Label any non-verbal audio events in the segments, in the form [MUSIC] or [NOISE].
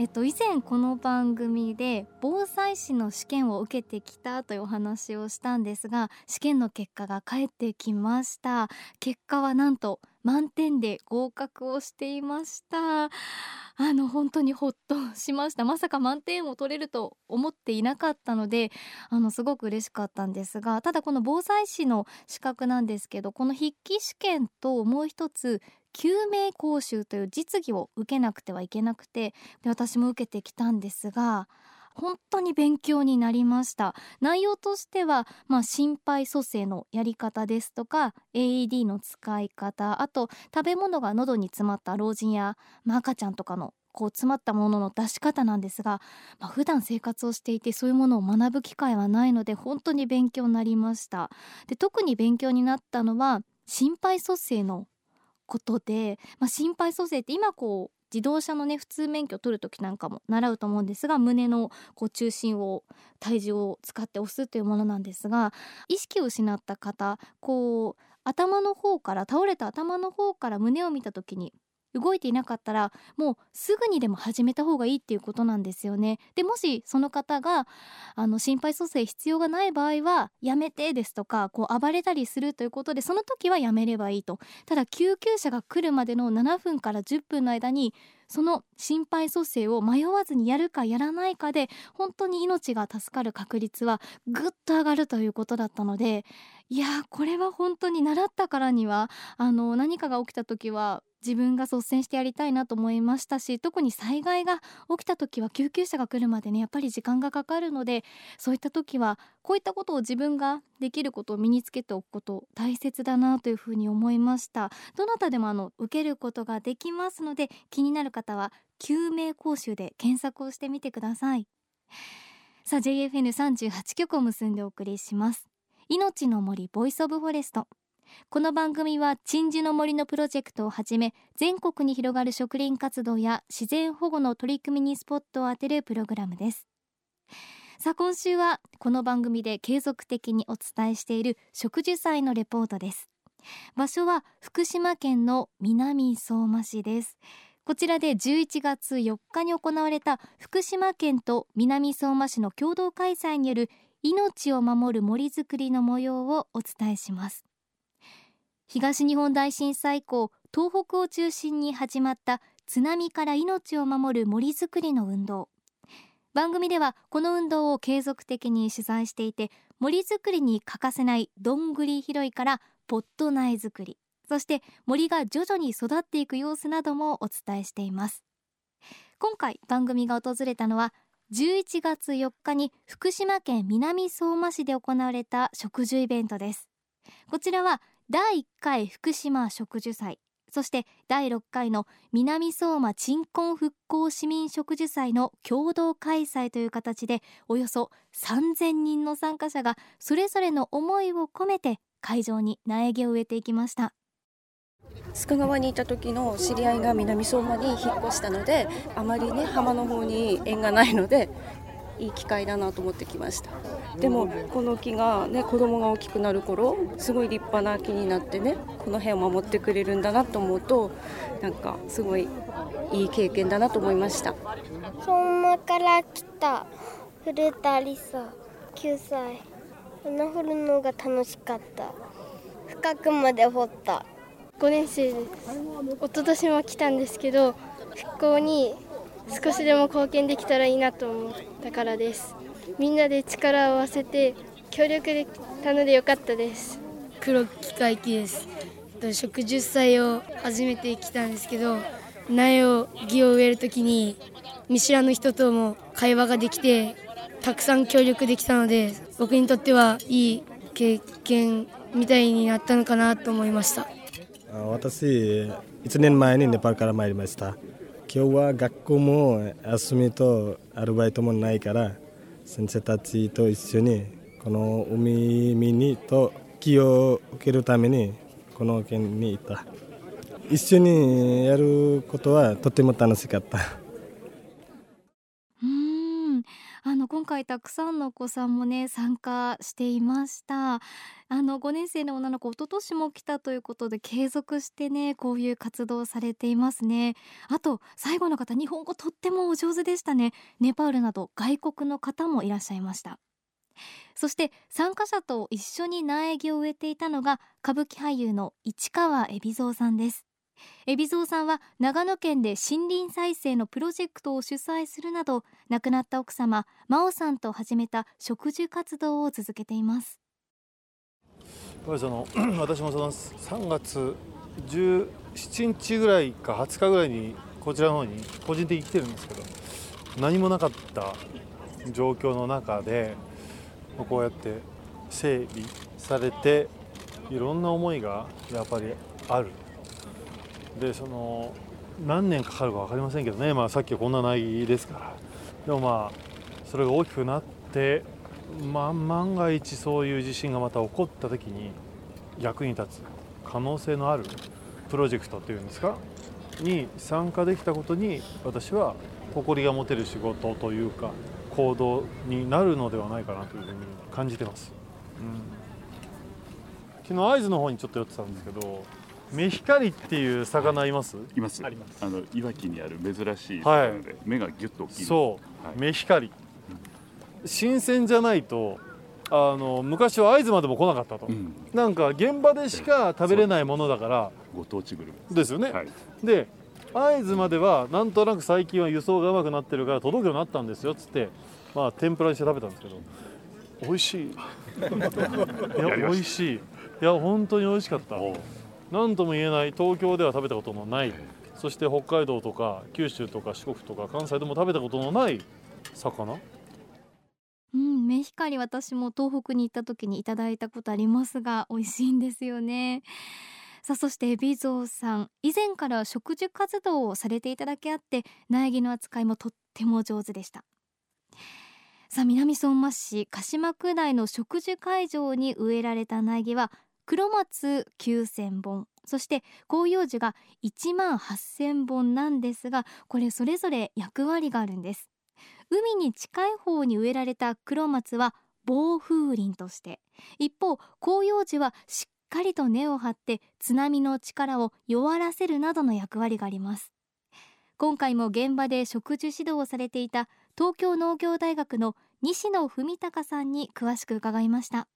えっと、以前この番組で防災士の試験を受けてきたというお話をしたんですが試験の結果が返ってきました。結果はなんと満点で合格をしていました。あの本当にほっとしました。まさか満点を取れると思っていなかったのであのすごく嬉しかったんですがただこの防災士の資格なんですけどこの筆記試験ともう一つ救命講習という実技を受けなくてはいけなくてで私も受けてきたんですが本当に勉強になりました。内容としては、まあ、心肺蘇生のやり方ですとか AED の使い方あと食べ物が喉に詰まった老人や、まあ、赤ちゃんとかのこう詰まったものの出し方なんですが、まあ、普段生活をしていてそういうものを学ぶ機会はないので本当に勉強になりました。で特に勉強になったのは心肺蘇生のことで、まあ、心肺蘇生って今こう自動車のね普通免許取る時なんかも習うと思うんですが胸のこう中心を体重を使って押すというものなんですが意識を失った方こう頭の方から倒れた頭の方から胸を見た時に動いていなかったらもうすぐにでも始めた方がいいっていうことなんですよね。でもしその方があの心肺蘇生必要がない場合はやめてですとかこう暴れたりするということでその時はやめればいいと。ただ救急車が来るまでの7分から10分の間にその心肺蘇生を迷わずにやるかやらないかで本当に命が助かる確率はぐっと上がるということだったのでいやこれは本当に習ったからにはあの何かが起きた時は自分が率先してやりたいなと思いましたし特に災害が起きた時は救急車が来るまでねやっぱり時間がかかるのでそういった時はこういったことを自分ができることを身につけておくこと大切だなというふうに思いました。どなたでもあの受けることができますので気になる方は救命講習で検索をしてみてください。さあ JFN38 局を結んでお送りします。命の森 Voice of Forest。この番組は鎮守の森のプロジェクトをはじめ全国に広がる植林活動や自然保護の取り組みにスポットを当てるプログラムです。さあ今週はこの番組で継続的にお伝えしている植樹祭のレポートです。場所は福島県の南相馬市です。こちらで11月4日に行われた福島県と南相馬市の共同開催による命を守る森づくりの模様をお伝えします。東日本大震災以降東北を中心に始まった津波から命を守る森づくりの運動。番組ではこの運動を継続的に取材していて森づくりに欠かせないどんぐり拾いからポット苗づくりそして森が徐々に育っていく様子などもお伝えしています。今回番組が訪れたのは11月4日に福島県南相馬市で行われた植樹イベントです。こちらは第1回福島植樹祭そして第6回の南相馬鎮魂復興市民植樹祭の共同開催という形でおよそ3000人の参加者がそれぞれの思いを込めて会場に苗木を植えていきました。須賀川にいた時の知り合いが南相馬に引っ越したのであまりね浜の方に縁がないのでいい機会だなと思ってきました。でもこの木がね子供が大きくなる頃すごい立派な木になってねこの辺を守ってくれるんだなと思うとなんかすごいいい経験だなと思いました。相馬から来た古田理沙9歳。穴掘るのが楽しかった。深くまで掘った。5年生です。一昨年も来たんですけど復興に少しでも貢献できたらいいなと思ったからです。みんなで力を合わせて協力できたのでよかったです。黒木会期です。植樹祭を初めて来たんですけど苗を木を植えるときに見知らぬ人とも会話ができてたくさん協力できたので僕にとってはいい経験みたいになったのかなと思いました。私1年前にネパールから参りました今日は学校も休みとアルバイトもないから先生たちと一緒にこの海見にと気を受けるためにこの県にいた。一緒にやることはとても楽しかった。回たくさんのお子さんもね参加していました。あの5年生の女の子一昨年も来たということで継続してねこういう活動されていますね。あと最後の方日本語とってもお上手でしたね。ネパールなど外国の方もいらっしゃいました。そして参加者と一緒に苗木を植えていたのが歌舞伎俳優の市川海老蔵さんです。海老蔵さんは長野県で森林再生のプロジェクトを主催するなど亡くなった奥様真央さんと始めた植樹活動を続けています。やっぱりその [CLEARS THROAT] 私もその3月17日ぐらいか20日ぐらいにこちらの方に個人的に来てるんですけど何もなかった状況の中でこうやって整備されていろんな思いがやっぱりある。でその何年かかるか分かりませんけどね、まあ、さっきはこんな苗木ですから。でもまあそれが大きくなって、まあ、万が一そういう地震がまた起こった時に役に立つ可能性のあるプロジェクトというんですか？に参加できたことに私は誇りが持てる仕事というか行動になるのではないかなというふうに感じてます、うん、昨日会津の方にちょっと寄ってたんですけどメヒカリっていう魚います、いますあります。あのいわきにある珍しい魚で、はい、目がギュッと大きいそう、はい、メヒカリ、新鮮じゃないとあの昔は会津までも来なかったと、うん、なんか現場でしか食べれないものだから。ご当地グルメですよね、はい、で会津まではなんとなく最近は輸送がうまくなってるから届くようになったんですよっつって。まあ天ぷらにして食べたんですけど。美味しい。[LAUGHS] いや美味しい。いや本当に美味しかった何とも言えない東京では食べたことのないそして北海道とか九州とか四国とか関西でも食べたことのない魚？うんメヒカリ私も東北に行った時にいただいたことありますが美味しいんですよね。さあそして海老蔵さん。以前から植樹活動をされていただけあって苗木の扱いもとっても上手でした。さあ南相馬市鹿島区内の植樹会場に植えられた苗木は黒松9000本。そして広葉樹が1万8000本なんですがこれそれぞれ役割があるんです。海に近い方に植えられた黒松は暴風林として一方広葉樹はしっかりと根を張って津波の力を弱らせるなどの役割があります。今回も現場で植樹指導をされていた東京農業大学の西野文隆さんに詳しく伺いました。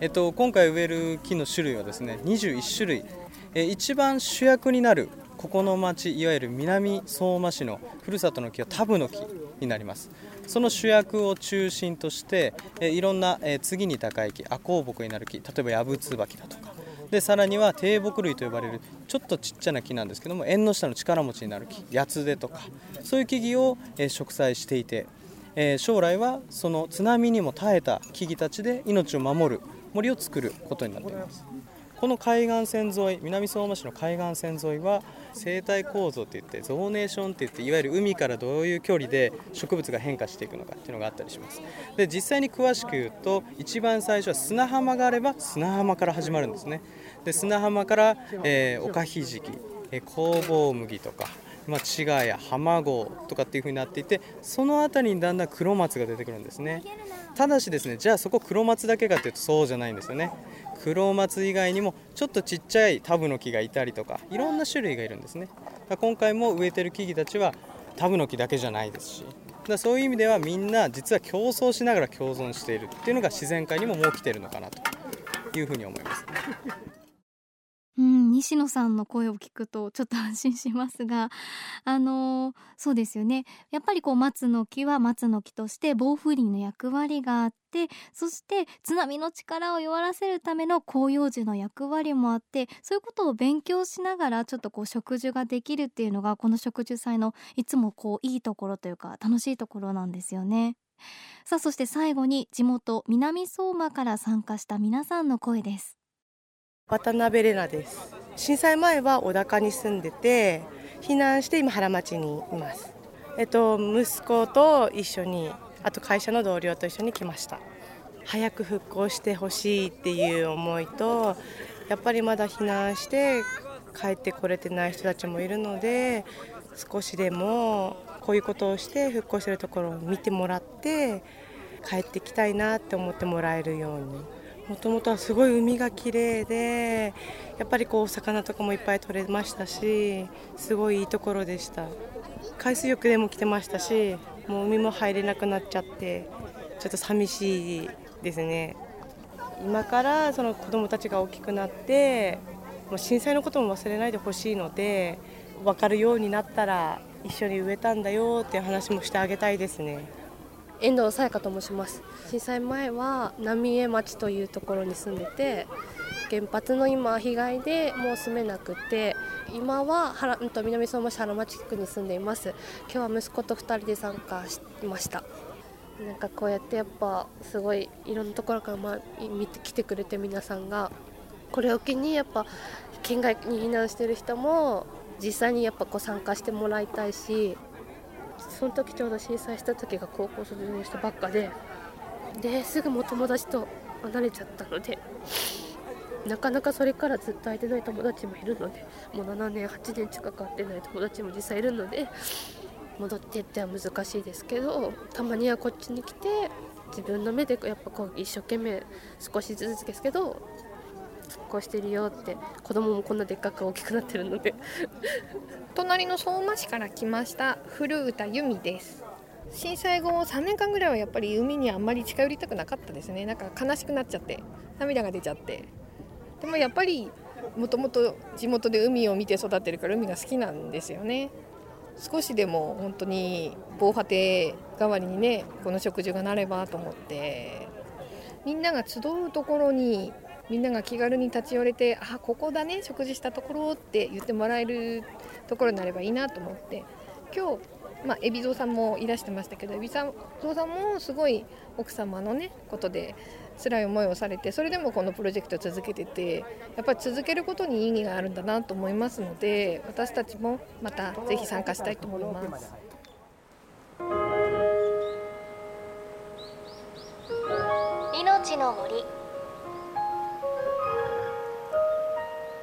えっと、今回植える木の種類はですね21種類、え一番主役になるここの町いわゆる南相馬市のふるさとの木はタブの木になります。その主役を中心として、えいろんな、え次に高い木亜香木になる木例えばヤブツバキだとか。でさらには低木類と呼ばれるちょっとちっちゃな木なんですけども縁の下の力持ちになる木八つ手とか。そういう木々を、え植栽していて、え将来はその津波にも耐えた木々たちで命を守る森を作ることになっています。この海岸線沿い南相馬市の海岸線沿いは生態構造っていってゾーネーションっていっていわゆる海からどういう距離で植物が変化していくのかっていうのがあったりします。で実際に詳しく言うと一番最初は砂浜があれば砂浜から始まるんですね。で砂浜から、えー、おかひじき、えー、工房麦とかまあ、茅ヶ谷浜郷とかっていう風になっていてその辺りにだんだん黒松が出てくるんですね。ただしですねじゃあそこ黒松だけかっていうとそうじゃないんですよね。黒松以外にもちょっとちっちゃいタブの木がいたりとかいろんな種類がいるんですね。今回も植えてる木々たちはタブの木だけじゃないですしだそういう意味ではみんな実は競争しながら共存しているっていうのが自然界にももう来てるのかなというふうに思います。うん、西野さんの声を聞くとちょっと安心しますがあのー、そうですよねやっぱりこう松の木は松の木として防風林の役割があってそして津波の力を弱らせるための広葉樹の役割もあってそういうことを勉強しながらちょっとこう植樹ができるっていうのがこの植樹祭のいつもこういいところというか楽しいところなんですよね。さあそして最後に地元南相馬から参加した皆さんの声です渡辺玲奈です。震災前は小高に住んでて避難して今原町にいます。えっと息子と一緒にあと会社の同僚と一緒に来ました。早く復興してほしいっていう思いとやっぱりまだ避難して帰ってこれてない人たちもいるので少しでもこういうことをして復興してるところを見てもらって帰ってきたいなって思ってもらえるように。もともとはすごい海が綺麗でやっぱりこう魚とかもいっぱい取れましたしすごいいいところでした。海水浴でも来てましたしもう海も入れなくなっちゃってちょっと寂しいですね。今からその子どもたちが大きくなってもう震災のことも忘れないでほしいので分かるようになったら一緒に植えたんだよっていう話もしてあげたいですね。遠藤沙耶香と申します。震災前は浪江町というところに住んでて原発の今被害でもう住めなくて今は原、うん、と南相馬市原町区に住んでいます。今日は息子と2人で参加しました。なんかこうやってやっぱすごいいろんなところから、ま、見てきてくれて皆さんがこれを機にやっぱ県外に避難してる人も実際にやっぱこう参加してもらいたいしその時ちょうど震災した時が高校卒業したばっかでですぐも友達と離れちゃったのでなかなかそれからずっと会えてない友達もいるのでもう7年8年近く会ってない友達も実際いるので戻ってっては難しいですけどたまにはこっちに来て自分の目でやっぱこう一生懸命少しずつですけどこうしてるよって子供もこんなでっかく大きくなってるので。[LAUGHS] 隣の相馬市から来ました古歌由美です。震災後3年間ぐらいはやっぱり海にあんまり近寄りたくなかったですね。なんか悲しくなっちゃって涙が出ちゃって。でもやっぱりもともと地元で海を見て育ってるから海が好きなんですよね。少しでも本当に防波堤代わりにねこの食事がなればと思って。みんなが集うところにみんなが気軽に立ち寄れてあここだね食事したところって言ってもらえるところになればいいなと思って今日まあ、海老蔵さんもいらしてましたけど海老蔵さんもすごい奥様のねことで辛い思いをされてそれでもこのプロジェクトを続けててやっぱり続けることに意義があるんだなと思いますので私たちもまたぜひ参加したいと思います。命の森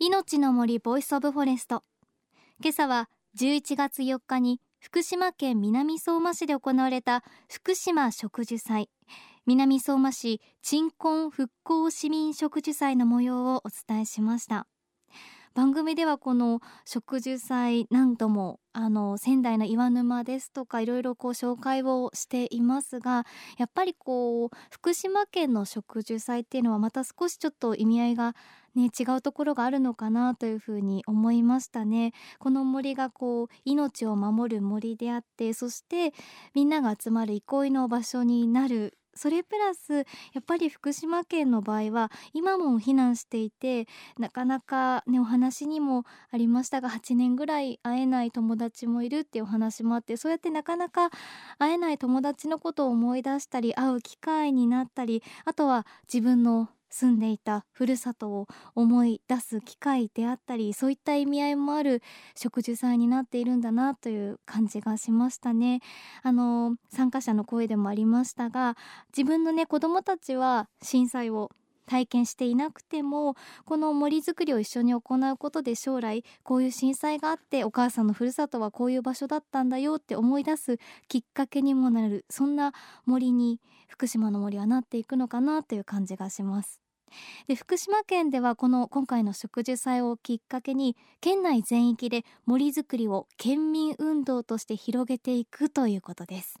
命の森 Voice of Forest。今朝は11月4日に福島県南相馬市で行われた福島植樹祭。南相馬市鎮魂復興市民植樹祭の模様をお伝えしました。番組ではこの植樹祭何度もあの仙台の岩沼ですとかいろいろこう紹介をしていますがやっぱりこう福島県の植樹祭っていうのはまた少しちょっと意味合いがね、違うところがあるのかなというふうに思いましたね。この森がこう命を守る森であってそしてみんなが集まる憩いの場所になる。それプラスやっぱり福島県の場合は今も避難していてなかなかねお話にもありましたが8年ぐらい会えない友達もいるっていうお話もあってそうやってなかなか会えない友達のことを思い出したり会う機会になったりあとは自分の住んでいたふるさとを思い出す機会であったりそういった意味合いもある植樹祭になっているんだなという感じがしましたね。あの参加者の声でもありましたが自分のね子供たちは震災を体験していなくてもこの森づくりを一緒に行うことで将来こういう震災があってお母さんのふるさとはこういう場所だったんだよって思い出すきっかけにもなるそんな森に福島の森はなっていくのかなという感じがします。で福島県ではこの今回の植樹祭をきっかけに県内全域で森づくりを県民運動として広げていくということです